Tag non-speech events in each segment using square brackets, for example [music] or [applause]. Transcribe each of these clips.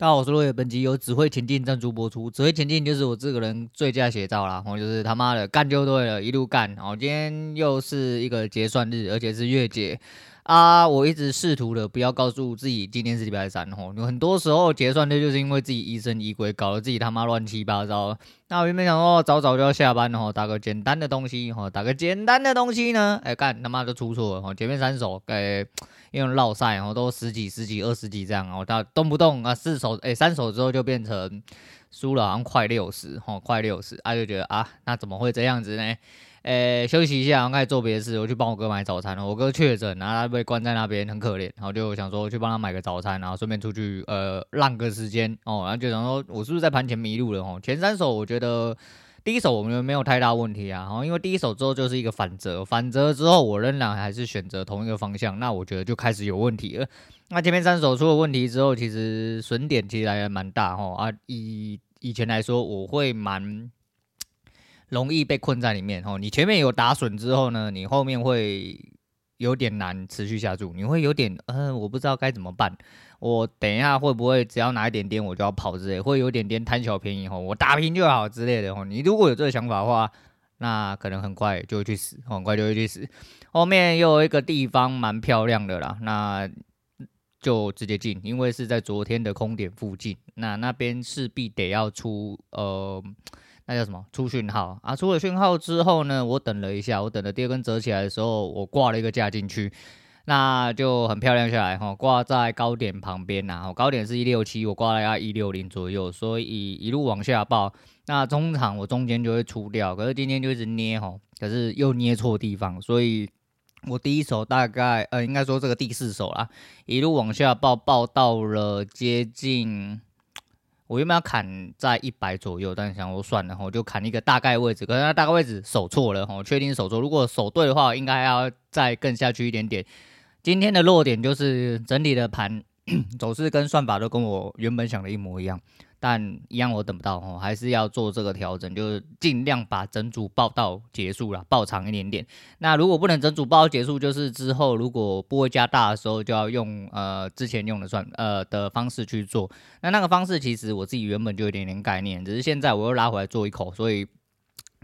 大家好，我是落叶，本集由只会前进赞助播出。只会前进就是我这个人最佳写照啦，我就是他妈的干就对了，一路干。然后今天又是一个结算日，而且是月结啊！我一直试图的不要告诉自己今天是礼拜三吼，有很多时候结算日就是因为自己疑神疑鬼，搞得自己他妈乱七八糟。那我原本想说早早就要下班了吼，打个简单的东西吼，打个简单的东西呢，哎干他妈就出错了吼，前面三手哎。因为绕赛哦，都十几、十几、二十几这样哦，他动不动啊四手哎三手之后就变成输了，好像快六十哦，快六十，他就觉得啊，那怎么会这样子呢？诶，休息一下，然后开始做别的事，我去帮我哥买早餐了。我哥确诊，然后他被关在那边，很可怜，然后就想说去帮他买个早餐，然后顺便出去呃浪个时间哦，然后就想说我是不是在盘前迷路了哦？前三手我觉得。第一手我们没有太大问题啊，然后因为第一手之后就是一个反折，反折之后我仍然还是选择同一个方向，那我觉得就开始有问题了。那前面三手出了问题之后，其实损点其实还蛮大哦啊，以以前来说，我会蛮容易被困在里面哦。你前面有打损之后呢，你后面会有点难持续下注，你会有点呃，我不知道该怎么办。我等一下会不会只要拿一点点我就要跑之类，会有点点贪小便宜吼，我打平就好之类的吼。你如果有这个想法的话，那可能很快就会去死，很快就会去死。后面又有一个地方蛮漂亮的啦，那就直接进，因为是在昨天的空点附近，那那边势必得要出呃，那叫什么出讯号啊？出了讯号之后呢，我等了一下，我等了第二根折起来的时候，我挂了一个价进去。那就很漂亮下来哈，挂在高点旁边呐，高点是一六七，我挂了要一六零左右，所以一路往下报。那中场我中间就会出掉，可是今天就一直捏哈，可是又捏错地方，所以我第一手大概呃，应该说这个第四手啦，一路往下报，报到了接近，我原本要砍在一百左右，但是想说算了，我就砍一个大概位置，可是那大概位置守错了，我确定守错，如果守对的话，应该要再更下去一点点。今天的落点就是整体的盘 [clears throat] 走势跟算法都跟我原本想的一模一样，但一样我等不到哦，还是要做这个调整，就是尽量把整组报到结束了，报长一点点。那如果不能整组报到结束，就是之后如果波位加大的时候，就要用呃之前用的算呃的方式去做。那那个方式其实我自己原本就有点点概念，只是现在我又拉回来做一口，所以。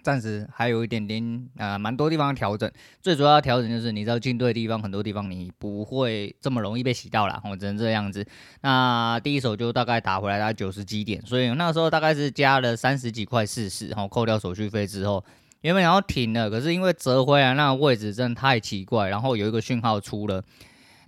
暂时还有一点点啊，蛮多地方调整。最主要调整就是，你知道进对地方，很多地方你不会这么容易被洗到啦。我只能这样子。那第一手就大概打回来大概九十几点，所以那时候大概是加了三十几块四十，然后扣掉手续费之后，原本然后停了，可是因为折回来那个位置真的太奇怪，然后有一个讯号出了，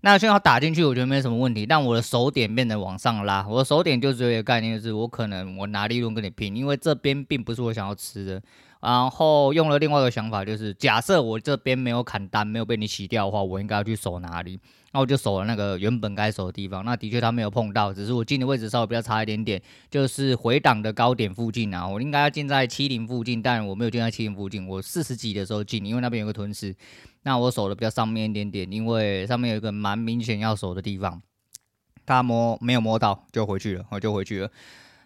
那讯号打进去，我觉得没什么问题，但我的手点变得往上拉，我的手点就只有一个概念，就是我可能我拿利润跟你拼，因为这边并不是我想要吃的。然后用了另外一个想法，就是假设我这边没有砍单，没有被你洗掉的话，我应该要去守哪里？那我就守了那个原本该守的地方。那的确他没有碰到，只是我进的位置稍微比较差一点点，就是回档的高点附近啊。我应该要进在七零附近，但我没有进在七零附近。我四十几的时候进，因为那边有个吞噬。那我守的比较上面一点点，因为上面有一个蛮明显要守的地方，他摸没有摸到，就回去了，我就回去了。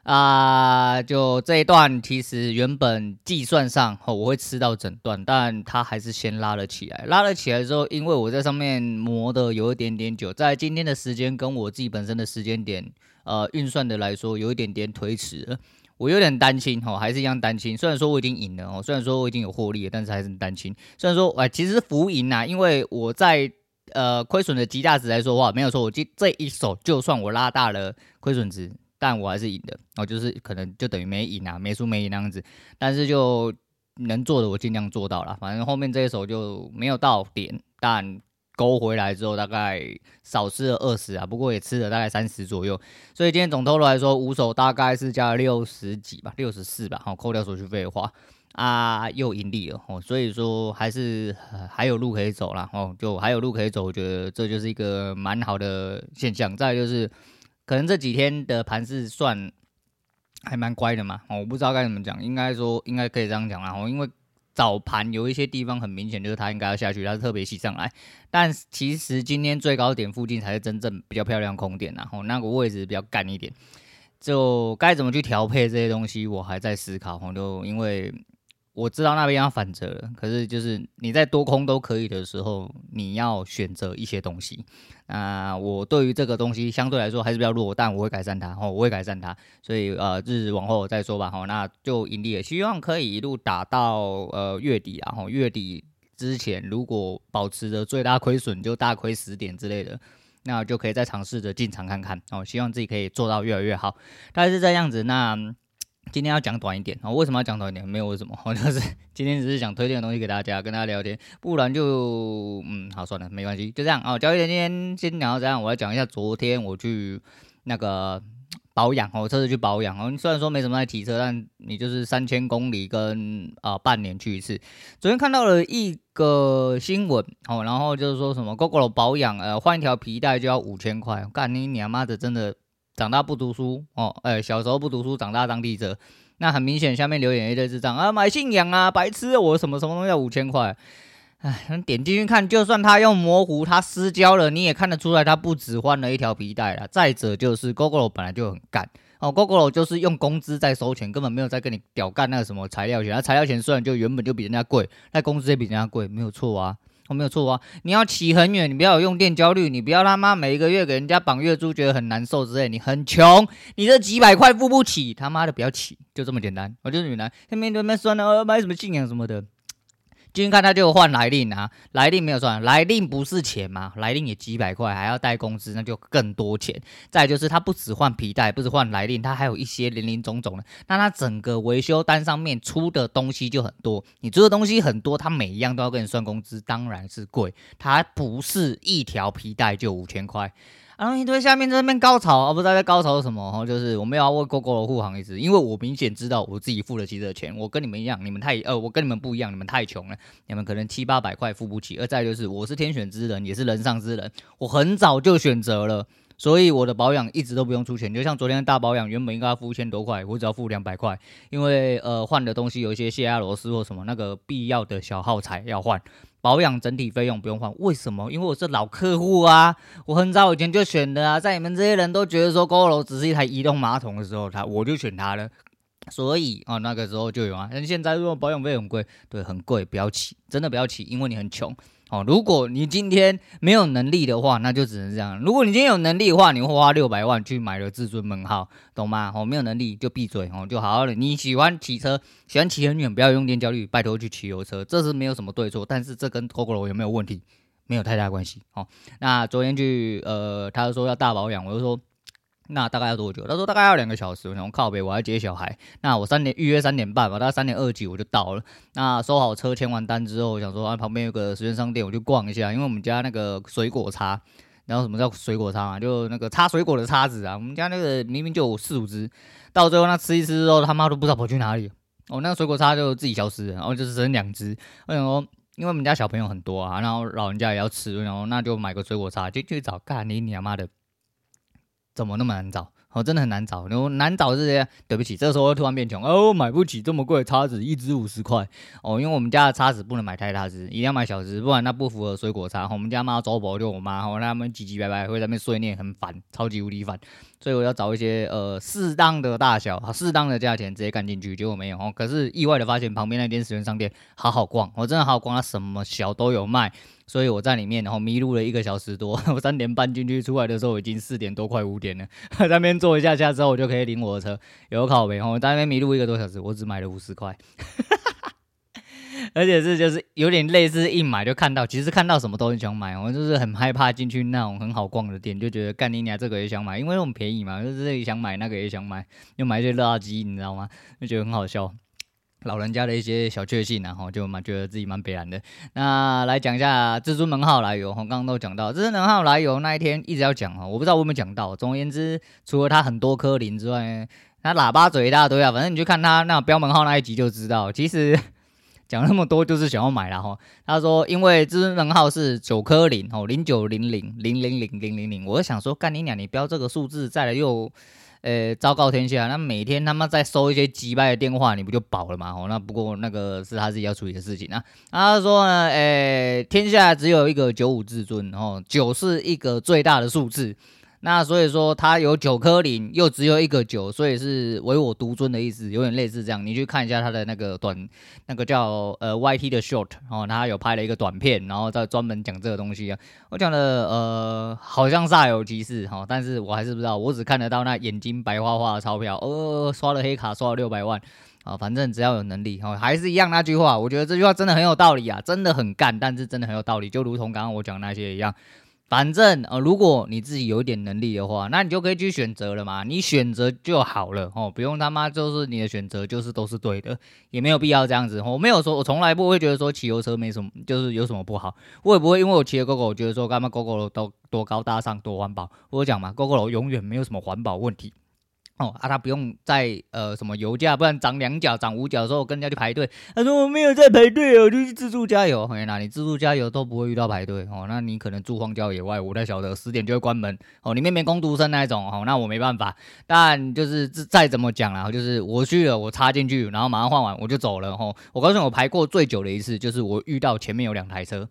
啊、就这一段，其实原本计算上哦，我会吃到整段，但它还是先拉了起来。拉了起来之后，因为我在上面磨的有一点点久，在今天的时间跟我自己本身的时间点，呃，运算的来说，有一点点推迟。我有点担心哦，还是一样担心。虽然说我已经赢了哦，虽然说我已经有获利了，但是还是很担心。虽然说，哎，其实是浮盈啊，因为我在呃亏损的极大值来说的话，没有错，我这这一手就算我拉大了亏损值。但我还是赢的，哦，就是可能就等于没赢啊，没输没赢那样子。但是就能做的我尽量做到了，反正后面这一手就没有到点，但勾回来之后大概少吃了二十啊，不过也吃了大概三十左右。所以今天总投入来说，五手大概是加六十几吧，六十四吧，好，扣掉手续费的话啊，又盈利了哦。所以说还是还有路可以走啦。哦，就还有路可以走，我觉得这就是一个蛮好的现象。再就是。可能这几天的盘是算还蛮乖的嘛，我不知道该怎么讲，应该说应该可以这样讲啦。因为早盘有一些地方很明显就是它应该要下去，它是特别吸上来，但其实今天最高点附近才是真正比较漂亮空点，然后那个位置比较干一点，就该怎么去调配这些东西，我还在思考。就因为。我知道那边要反折了，可是就是你在多空都可以的时候，你要选择一些东西。那我对于这个东西相对来说还是比较弱，但我会改善它，哦，我会改善它。所以呃，日往后再说吧，好，那就盈利了，希望可以一路打到呃月底啊，然后月底之前如果保持着最大亏损就大亏十点之类的，那就可以再尝试着进场看看，哦，希望自己可以做到越来越好，大概是这样子。那。今天要讲短一点啊？为什么要讲短一点？没有为什么，我就是 [laughs] 今天只是想推荐的东西给大家，跟大家聊天，不然就嗯，好算了，没关系，就这样哦。交易点今天先聊到这样，我来讲一下昨天我去那个保养哦，车子去保养哦。虽然说没什么在提车，但你就是三千公里跟啊、半年去一次。昨天看到了一个新闻哦，然后就是说什么，Gogo 保养呃换一条皮带就要五千块，干你娘妈的，真的。长大不读书哦，哎、小时候不读书，长大当记者，那很明显，下面留言一堆智障啊，买信仰啊，白痴，我什么什么东西要五千块？哎，点进去看，就算他用模糊，他失焦了，你也看得出来，他不止换了一条皮带了。再者就是 Gogoro 本来就很干哦，Gogoro 就是用工资在收钱，根本没有在跟你屌干那个什么材料钱，那材料钱虽然就原本就比人家贵，那工资也比人家贵，没有错啊。我、没有错啊！你要骑很远，你不要有用电焦虑，你不要他妈每一个月给人家绑月租，觉得很难受之类。你很穷，你这几百块付不起，他妈的不要骑，就这么简单。我就是女男，那边那边算了，买什么信仰什么的。今天看他就换来令啊，来令没有算，来令不是钱吗？来令也几百块，还要带工资，那就更多钱。再就是他不只换皮带，不止换来令，他还有一些林林总总的。那他整个维修单上面出的东西就很多，你出的东西很多，他每一样都要跟你算工资，当然是贵。他不是一条皮带就五千块。然后一堆下面在那边高潮，而不知道在高潮什么。然后就是我没有要为 Gogoro 护航一直，因为我明显知道我自己付得起这个钱。我跟你们一样，你们太呃，我跟你们不一样，你们太穷了，你们可能七八百块付不起。而再就是，我是天选之人，也是人上之人，我很早就选择了，所以我的保养一直都不用出钱。就像昨天的大保养，原本应该要付一千多块，我只要付两百块，因为呃换的东西有一些泄压螺丝或什么那个必要的小耗材要换。保养整体费用不用换，为什么？因为我是老客户啊，我很早以前就选的啊，在你们这些人都觉得说高楼只是一台移动马桶的时候，他我就选它了，所以啊那个时候就有啊。但现在如果保养费很贵，对，很贵，不要起，真的不要起，因为你很穷。哦，如果你今天没有能力的话，那就只能这样。如果你今天有能力的话，你会花六百万去买了至尊门号，懂吗？哦，没有能力就闭嘴哦，就好好的。你喜欢骑车，喜欢骑很远，不要用电焦虑，拜托去骑油车，这是没有什么对错。但是这跟 Gogoro 有没有问题，没有太大关系。哦，那昨天去呃，他说要大保养，我就说。那大概要多久？他说大概要两个小时。我想靠北，我要接小孩。那我三点预约三点半吧，大概三点二几我就到了。那收好车，签完单之后，我想说啊，旁边有个时间商店，我就逛一下。因为我们家那个水果叉，然后什么叫水果叉嘛？就那个插水果的叉子啊。我们家那个明明就有四五只，到最后那吃一吃之后，他妈都不知道跑去哪里。哦，那个水果叉就自己消失，然后就只剩两只。我想说，因为我们家小朋友很多啊，然后老人家也要吃，然后那就买个水果叉，就去找干你你妈的。怎么那么难找？哦，真的很难找。然后难找这些，对不起，这个时候突然变穷，哦，买不起这么贵的叉子，一支五十块。哦，因为我们家的叉子不能买太大支，一定要买小支，不然那不符合水果叉。我们家妈周伯就我妈，哦，他们叽叽歪歪会在那边碎念，很烦，超级无敌烦。所以我要找一些呃适当的大小、适当的价钱，直接干进去。结果没有哦，可是意外的发现旁边那间十元商店好好逛，我真的好好逛，它什么小都有卖。所以我在里面，然后迷路了一个小时多。[laughs] 我三点半进去，出来的时候已经四点多，快五点了。[laughs] 在那边坐一下下之后，我就可以领我的车。有靠北，我在那边迷路一个多小时，我只买了五十块。[laughs] 而且是就是有点类似一买就看到，其实看到什么都很想买。我就是很害怕进去那种很好逛的店，就觉得干你娘这个也想买，因为那种便宜嘛，就是这里想买那个也想买，又买一些垃圾，你知道吗？就觉得很好笑。老人家的一些小确幸，然后就蛮觉得自己蛮悲然的。那来讲一下至尊门号来由，我刚刚都讲到至尊门号来由那一天一直要讲啊，我不知道我有没有讲到。总而言之，除了它很多颗零之外，它喇叭嘴一大堆啊，反正你去看它那标门号那一集就知道。其实讲那么多就是想要买了哈。他说因为至尊门号是九颗零哦，零九零零零零零零零零，我想说干你娘，你标这个数字再来又。呃，昭告天下，那每天他妈在收一些击败的电话，你不就饱了吗？哦，那不过那个是他自己要处理的事情啊。他说呢，呃，天下只有一个九五至尊，哦，九是一个最大的数字，那所以说它有九颗零，又只有一个九，所以是唯我独尊的意思，有点类似这样。你去看一下它的那个短，那个叫呃 YT 的 short 哦，他有拍了一个短片，然后再专门讲这个东西啊。我讲的呃好像煞有其事哈，但是我还是不知道，我只看得到那眼睛白花花的钞票，呃刷了黑卡刷了六百万啊，反正只要有能力哈，还是一样那句话，我觉得这句话真的很有道理啊，真的很干，但是真的很有道理，就如同刚刚我讲那些一样。反正呃，如果你自己有一点能力的话，那你就可以去选择了嘛。你选择就好了哦，不用他妈就是你的选择就是都是对的，也没有必要这样子。我没有说，我从来不会觉得说骑油车没什么，就是有什么不好。我也不会因为我骑了狗狗，我觉得说干嘛 Gogoro 都多高大上多环保。我讲嘛狗狗楼永远没有什么环保问题。哦啊，他不用在呃什么油价，不然涨两角、涨五角的时候，跟人家去排队。他说我没有在排队哦，就是自助加油。哎，那你自助加油都不会遇到排队哦，那你可能住荒郊野外，我才晓得十点就会关门哦，里面没工读生那一种哦，那我没办法。但就是再怎么讲啦，就是我去了，我插进去，然后马上换完我就走了哦。我告诉你，我排过最久的一次，就是我遇到前面有两台车。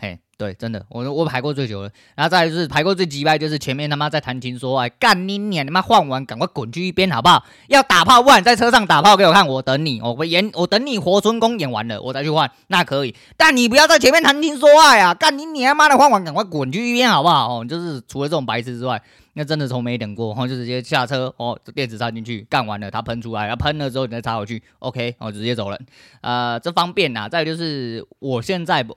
嘿，对，真的，我我排过最久了，然后再就是排过最机掰，就是前面他妈在谈情说爱，干你娘，你妈换完赶快滚去一边好不好？要打炮，不然在车上打炮给我看，我等你，我演，我等你活春宫演完了，我再去换，那可以，但你不要在前面谈情说爱啊，干你娘妈的换完赶快滚去一边好不好？哦，就是除了这种白痴之外，那真的从没等过，然后就直接下车，哦，电池插进去，干完了，它喷出来，然后喷了之后你再插回去，OK，哦，直接走人，呃，这方便呐。再就是我现在不。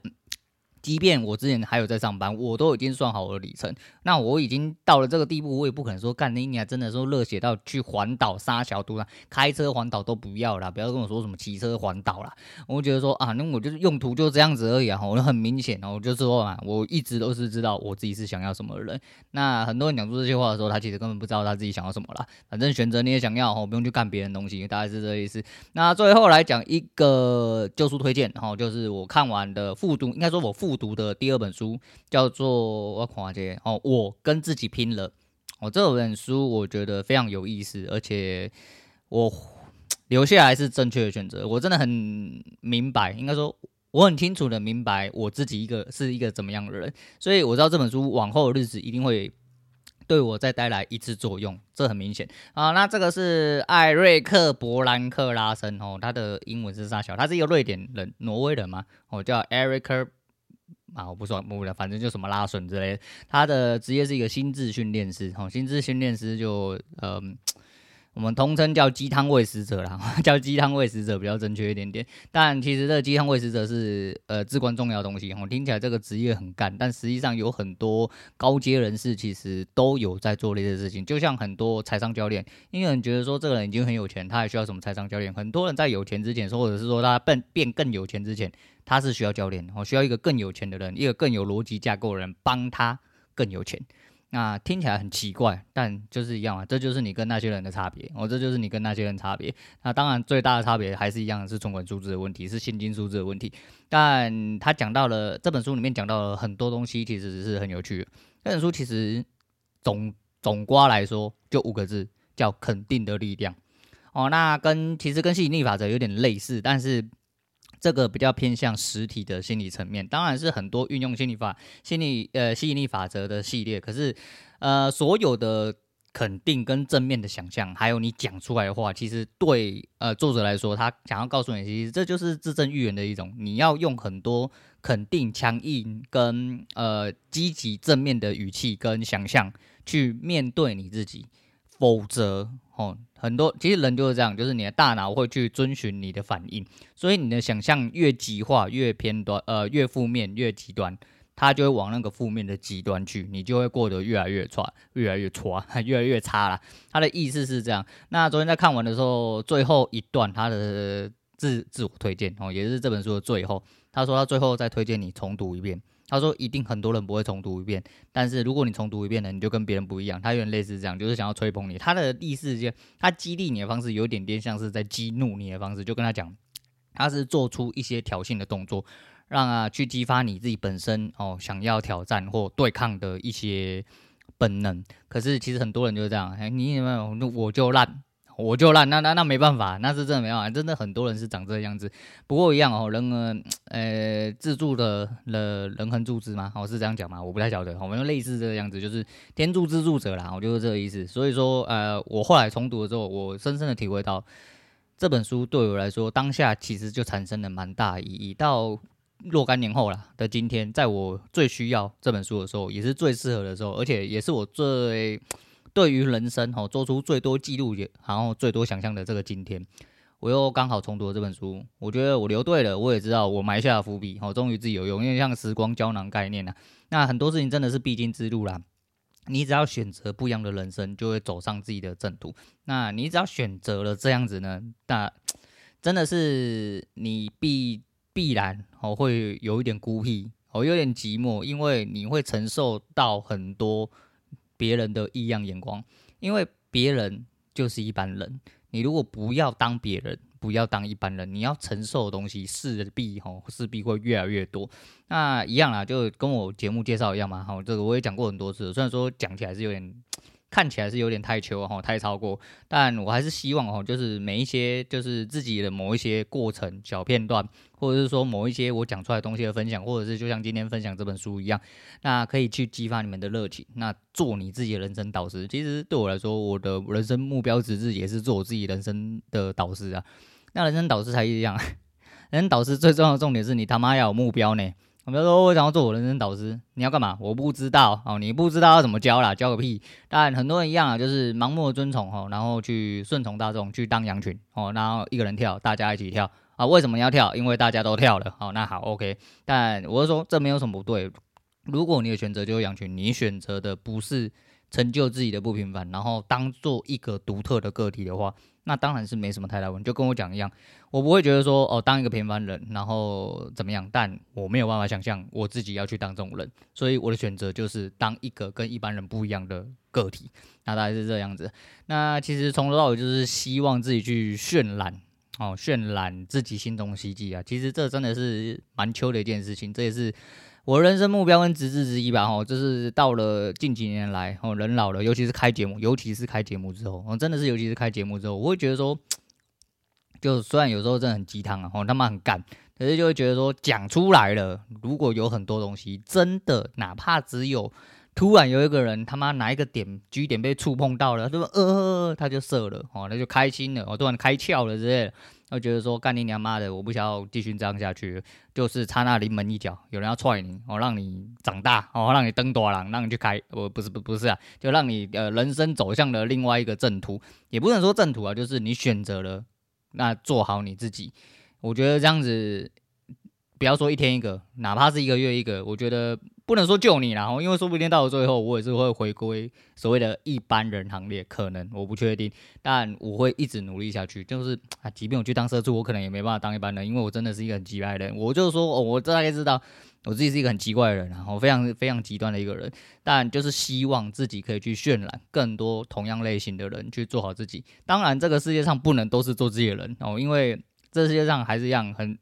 即便我之前还有在上班，我都已经算好我的里程。那我已经到了这个地步，我也不可能说干你你还真的说热血到去环岛杀小肚啦，开车环岛都不要啦，不要跟我说什么骑车环岛啦。我觉得说啊，那我就是用途就这样子而已啊。我很明显哦，我就说啊，我一直都是知道我自己是想要什么的人。那很多人讲出这些话的时候，他其实根本不知道他自己想要什么啦。反正选择你也想要哦，不用去干别人东西，大概是这个意思。那最后来讲一个旧书推荐哈，就是我看完的复读，应该说我复读的。第二本书叫做我看这哦，我跟自己拼了。我、这本书我觉得非常有意思，而且我留下来是正确的选择。我真的很明白，应该说我很清楚的明白我自己一个是一个怎么样的人，所以我知道这本书往后的日子一定会对我再带来一次作用，这很明显啊。那这个是艾瑞克·伯兰克拉森哦，他的英文是啥小？他是一个瑞典人，挪威人嘛，我、哦、叫艾瑞克。啊，我不说不了，反正就什么拉损之类的。他的职业是一个心智训练师，哦，心智训练师就嗯，我们通称叫鸡汤喂食者啦，[laughs] 叫鸡汤喂食者比较正确一点点。但其实这鸡汤喂食者是呃至关重要的东西，我，听起来这个职业很干，但实际上有很多高阶人士其实都有在做这些事情。就像很多财商教练，因为你觉得说这个人已经很有钱，他还需要什么财商教练？很多人在有钱之前，或者是说他变变更有钱之前。他是需要教练，我需要一个更有钱的人，一个更有逻辑架构的人帮他更有钱。那听起来很奇怪，但就是一样啊，这就是你跟那些人的差别。哦，这就是你跟那些人差别。那当然最大的差别还是一样，是存款数字的问题，是现金数字的问题。但他讲到了这本书里面讲到了很多东西，其实是很有趣的。这本书其实总总瓜来说就五个字，叫肯定的力量。哦，那跟其实跟吸引力法则有点类似，但是。这个比较偏向实体的心理层面，当然是很多运用心理法、心理呃吸引力法则的系列。可是，呃，所有的肯定跟正面的想象，还有你讲出来的话，其实对呃作者来说，他想要告诉你，其实这就是自证预言的一种。你要用很多肯定、强硬跟呃积极正面的语气跟想象去面对你自己，否则哦。很多其实人就是这样，就是你的大脑会去遵循你的反应，所以你的想象越极化、越偏端、呃越负面、越极端，它就会往那个负面的极端去，你就会过得越来越差、越来越差、[laughs] 越来越差了。他的意思是这样。那昨天在看完的时候，最后一段他的自自我推荐哦，也是这本书的最后，他说他最后再推荐你重读一遍。他说：“一定很多人不会重读一遍，但是如果你重读一遍呢，你就跟别人不一样。他有点类似这样，就是想要吹捧你。他的意思就，他激励你的方式有点点像是在激怒你的方式，就跟他讲，他是做出一些挑衅的动作，让啊去激发你自己本身哦想要挑战或对抗的一些本能。可是其实很多人就是这样，哎，你有没有？我就烂。”我就烂，那那那没办法，那是真的没办法，真的很多人是长这个样子。不过一样哦，人呃呃自助的了人恒助之嘛，哦是这样讲吗？我不太晓得，我们类似这个样子，就是天助自助者啦，我就是这个意思。所以说呃，我后来重读的时候，我深深的体会到这本书对我来说，当下其实就产生了蛮大意义。到若干年后啦的今天，在我最需要这本书的时候，也是最适合的时候，而且也是我最。对于人生哈，做出最多记录也，然后最多想象的这个今天，我又刚好重读了这本书，我觉得我留对了，我也知道我埋下了伏笔，哈，终于自己有用，因为像时光胶囊概念呐，那很多事情真的是必经之路啦，你只要选择不一样的人生，就会走上自己的正途。那你只要选择了这样子呢，那真的是你必必然哦会有一点孤僻，哦有点寂寞，因为你会承受到很多。别人的异样眼光，因为别人就是一般人。你如果不要当别人，不要当一般人，你要承受的东西势必吼势必会越来越多。那一样啦，就跟我节目介绍一样嘛。好，这个我也讲过很多次，虽然说讲起来是有点。看起来是有点太求哈，太超过，但我还是希望哦，就是每一些就是自己的某一些过程小片段，或者是说某一些我讲出来东西的分享，或者是就像今天分享这本书一样，那可以去激发你们的热情，那做你自己的人生导师。其实对我来说，我的人生目标直至也是做我自己人生的导师啊。那人生导师才一样，人生导师最重要的重点是你他妈要有目标呢。我比如说，我想要做我人生导师，你要干嘛？我不知道哦，你不知道要怎么教啦，教个屁！但很多人一样啊，就是盲目的遵从哦，然后去顺从大众，去当羊群哦，然后一个人跳，大家一起跳啊？为什么要跳？因为大家都跳了哦。那好，OK。但我是说，这没有什么不对。如果你的选择就是羊群，你选择的不是成就自己的不平凡，然后当做一个独特的个体的话。那当然是没什么太大问题，就跟我讲一样，我不会觉得说哦，当一个平凡人，然后怎么样，但我没有办法想象我自己要去当这种人，所以我的选择就是当一个跟一般人不一样的个体，那大概是这样子。那其实从头到尾就是希望自己去渲染哦，渲染自己心中的希冀啊，其实这真的是蛮秋的一件事情，这也是。我人生目标跟职志之一吧，哦，就是到了近几年来，哦，人老了，尤其是开节目，尤其是开节目之后，真的是尤其是开节目之后，我会觉得说，[tsk] 就虽然有时候真的很鸡汤啊，吼，他妈很干，可是就会觉得说，讲出来了，如果有很多东西，真的，哪怕只有突然有一个人他妈哪一个点 G 点被触碰到了，他说？呃，他就射了，哦，他就开心了，哦，突然开窍了之类的。会觉得说干你娘妈的，我不想要继续这样下去，就是差那临门一脚，有人要踹你，哦，让你长大，哦，让你登大人，让你去开，不不是不不是啊，就让你呃人生走向了另外一个正途，也不能说正途啊，就是你选择了，那做好你自己，我觉得这样子，不要说一天一个，哪怕是一个月一个，我觉得。不能说救你啦，因为说不定到了最后，我也是会回归所谓的一般人行列，可能我不确定，但我会一直努力下去。就是啊，即便我去当社畜，我可能也没办法当一般人，因为我真的是一个很奇怪的人。我就是说，哦，我大概知道我自己是一个很奇怪的人，然后非常非常极端的一个人，但就是希望自己可以去渲染更多同样类型的人去做好自己。当然，这个世界上不能都是做自己的人哦，因为这世界上还是一样很。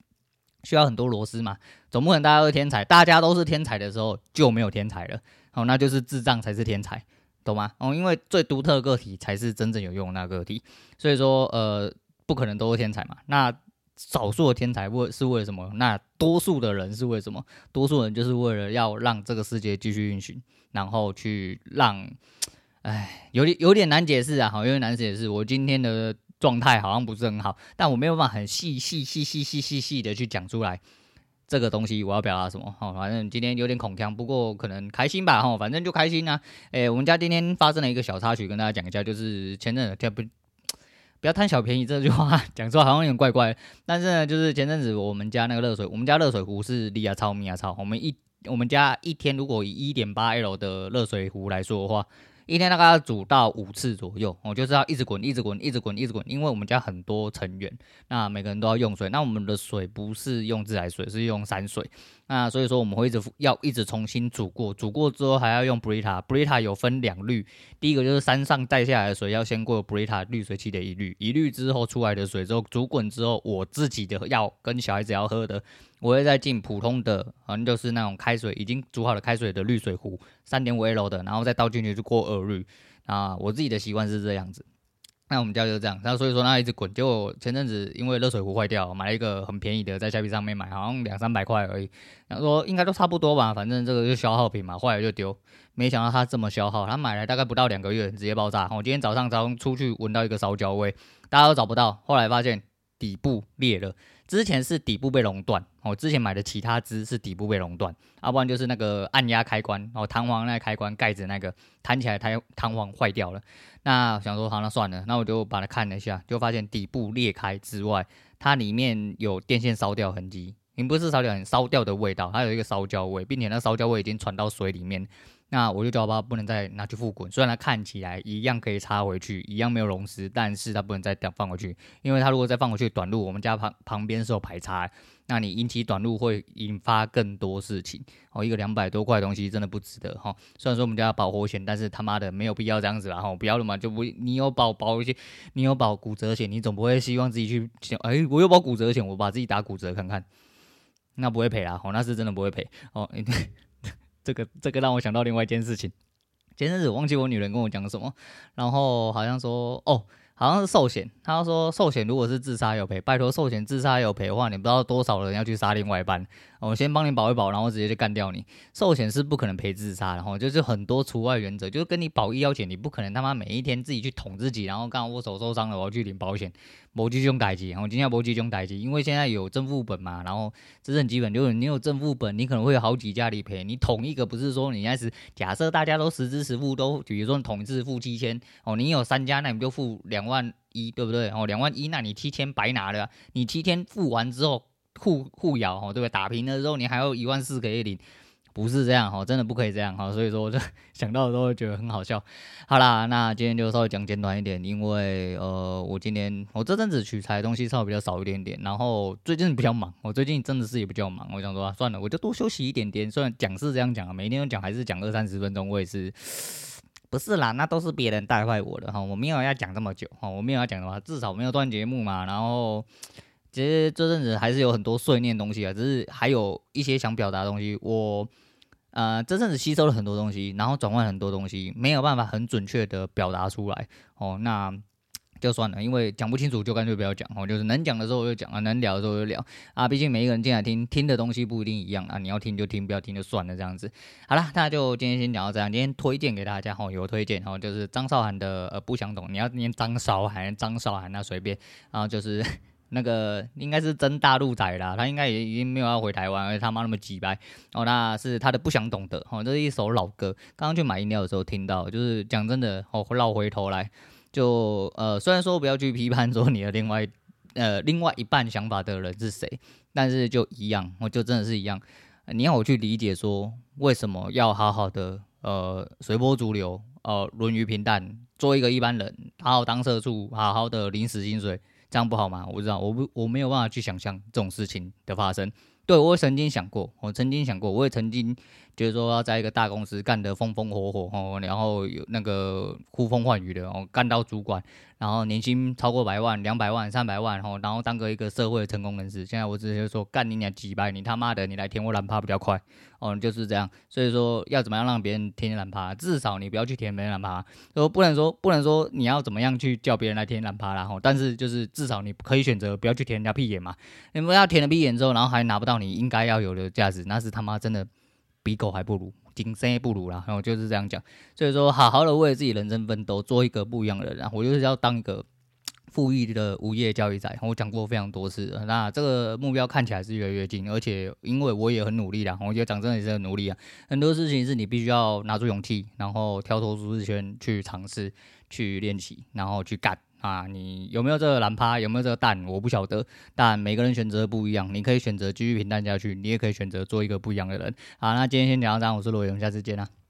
需要很多螺丝嘛，总不可能大家都是天才，大家都是天才的时候就没有天才了，哦，那就是智障才是天才，懂吗？哦，因为最独特的个体才是真正有用的那个个体，所以说呃，不可能都是天才嘛。那少数的天才为是为了什么？那多数的人是为什么？多数人就是为了要让这个世界继续运行，然后去让，哎，有点有点难解释啊，好，有点难解释。我今天的。状态好像不是很好，但我没有办法很细细细细细细细的去讲出来这个东西我要表达什么。好，反正今天有点恐腔，不过可能开心吧。哈，反正就开心啊。诶，我们家今天发生了一个小插曲，跟大家讲一下，就是前阵子不不要贪小便宜这句话讲出来好像有点怪怪，但是呢，就是前阵子我们家那个热水，我们家热水壶是力亚超米亚超，我们一我们家一天如果以一点八 L 的热水壶来说的话。一天大概要煮到五次左右，我就知道一直滚，一直滚，一直滚，一直滚。因为我们家很多成员，那每个人都要用水，那我们的水不是用自来水，是用山水。那所以说我们会一直要一直重新煮过，煮过之后还要用 Brita，Brita 有分两滤，第一个就是山上带下来的水要先过 Brita 滤水器的一滤，一滤之后出来的水之后煮滚之后，我自己的要跟小孩子要喝的。我会再进普通的，好像就是那种开水已经煮好了开水的滤水壶，三点五 L 的，然后再倒进去就过二滤。啊，我自己的习惯是这样子。那我们家就是这样，那所以说那一直滚。结果前阵子因为热水壶坏掉，买了一个很便宜的，在虾皮上面买，好像两三百块而已。然后说应该都差不多吧，反正这个就消耗品嘛，坏了就丢。没想到它这么消耗，它买来大概不到两个月直接爆炸。我今天早上刚出去闻到一个烧焦味，大家都找不到，后来发现底部裂了。之前是底部被熔断，我之前买的其他支是底部被熔断，要不然就是那个按压开关，哦，弹簧那个开关盖子那个弹起来，弹弹簧坏掉了。那想说好，那算了，那我就把它看了一下，就发现底部裂开之外，它里面有电线烧掉痕迹，并不是烧掉，很烧掉的味道，它有一个烧焦味，并且那烧焦味已经传到水里面。那我就叫它不能再拿去复滚，虽然它看起来一样可以插回去，一样没有熔丝，但是它不能再放回去，因为它如果再放回去短路，我们家旁旁边是有排插，那你引起短路会引发更多事情。哦，一个两百多块东西真的不值得哈。虽然说我们家要保火险，但是他妈的没有必要这样子啦哈，不要了嘛，就不你有保保一些，你有保骨折险，你总不会希望自己去想，哎、我有保骨折险，我把自己打骨折看看，那不会赔啦，哦，那是真的不会赔哦。这个这个让我想到另外一件事情，前阵子忘记我女人跟我讲什么，然后好像说哦。好像是寿险，她说寿险如果是自杀有赔，拜托寿险自杀有赔的话，你不知道多少人要去杀另外一半，我先帮你保一保，然后直接就干掉你。寿险是不可能赔自杀，然后就是很多除外原则，就是跟你保医药险，你不可能他妈每一天自己去捅自己，然后刚好我手受伤了，我要去领保险，没这种代志，然后今天没这种代志，因为现在有正副本嘛，然后这是很基本，就是你有正副本，你可能会有好几家理赔，你捅一个不是说你现在是假设大家都实支实付，都比如说你捅一次付七千，哦，你有三家，那你就付两万。一对不对？哦，两万一，那你七千白拿了。你七天付完之后互互咬哦，对不对？打平了之后，你还有一万四可以领，不是这样哈，真的不可以这样哈。所以说，我就 [laughs] 想到的时候觉得很好笑。好啦，那今天就稍微讲简短一点，因为呃，我今天我这阵子取材的东西稍微比较少一点点，然后最近比较忙，我最近真的是也比较忙。我想说，算了，我就多休息一点点。虽然讲是这样讲啊，每天都讲还是讲二三十分钟，我也是。不是啦，那都是别人带坏我的哈，我没有要讲这么久哈，我没有要讲的话，至少没有断节目嘛。然后其实这阵子还是有很多碎念东西啊，只是还有一些想表达的东西，我呃这阵子吸收了很多东西，然后转换很多东西，没有办法很准确的表达出来哦，那。就算了，因为讲不清楚就干脆不要讲哦。就是能讲的时候就讲啊，能聊的时候就聊啊。毕竟每一个人进来听听的东西不一定一样啊。你要听就听，不要听就算了这样子。好了，那就今天先聊到这样。今天推荐给大家哈，有推荐哈，就是张韶涵的呃不想懂，你要念张韶涵，张韶涵那随便。然后就是那个应该是真大陆仔啦，他应该也已经没有要回台湾，而且他妈那么鸡掰哦。那是他的不想懂得哦，这是一首老歌。刚刚去买饮料的时候听到，就是讲真的哦，绕回头来。就呃，虽然说不要去批判说你的另外呃另外一半想法的人是谁，但是就一样，我就真的是一样。你要我去理解说为什么要好好的呃随波逐流，呃沦于平淡，做一个一般人，好好当社畜，好好的领死薪水，这样不好吗？我不知道，我不我没有办法去想象这种事情的发生。对，我曾经想过，我曾经想过，我也曾经就是说要在一个大公司干得风风火火哦，然后有那个呼风唤雨的哦，干到主管。然后年薪超过百万、两百万、三百万，然后然后当个一个社会的成功人士。现在我直接说干你娘几百，你他妈的你来舔我懒趴比较快哦，就是这样。所以说要怎么样让别人舔你懒趴，至少你不要去舔别人懒趴。说不能说不能说你要怎么样去叫别人来舔懒趴啦。但是就是至少你可以选择不要去舔人家屁眼嘛。你不要舔了屁眼之后，然后还拿不到你应该要有的价值，那是他妈真的比狗还不如。仅生不如啦，然后就是这样讲，所以说好好的为自己人生奋斗，做一个不一样的人，我就是要当一个富裕的无业交易仔，我讲过非常多次，那这个目标看起来是越来越近，而且因为我也很努力啦，我觉得讲真的也是很努力啊，很多事情是你必须要拿出勇气，然后跳脱舒适圈去尝试、去练习，然后去干。啊，你有没有这个蓝趴？有没有这个蛋？我不晓得。但每个人选择不一样，你可以选择继续平淡下去，你也可以选择做一个不一样的人。好，那今天先聊到这，我是罗永，下次见啦。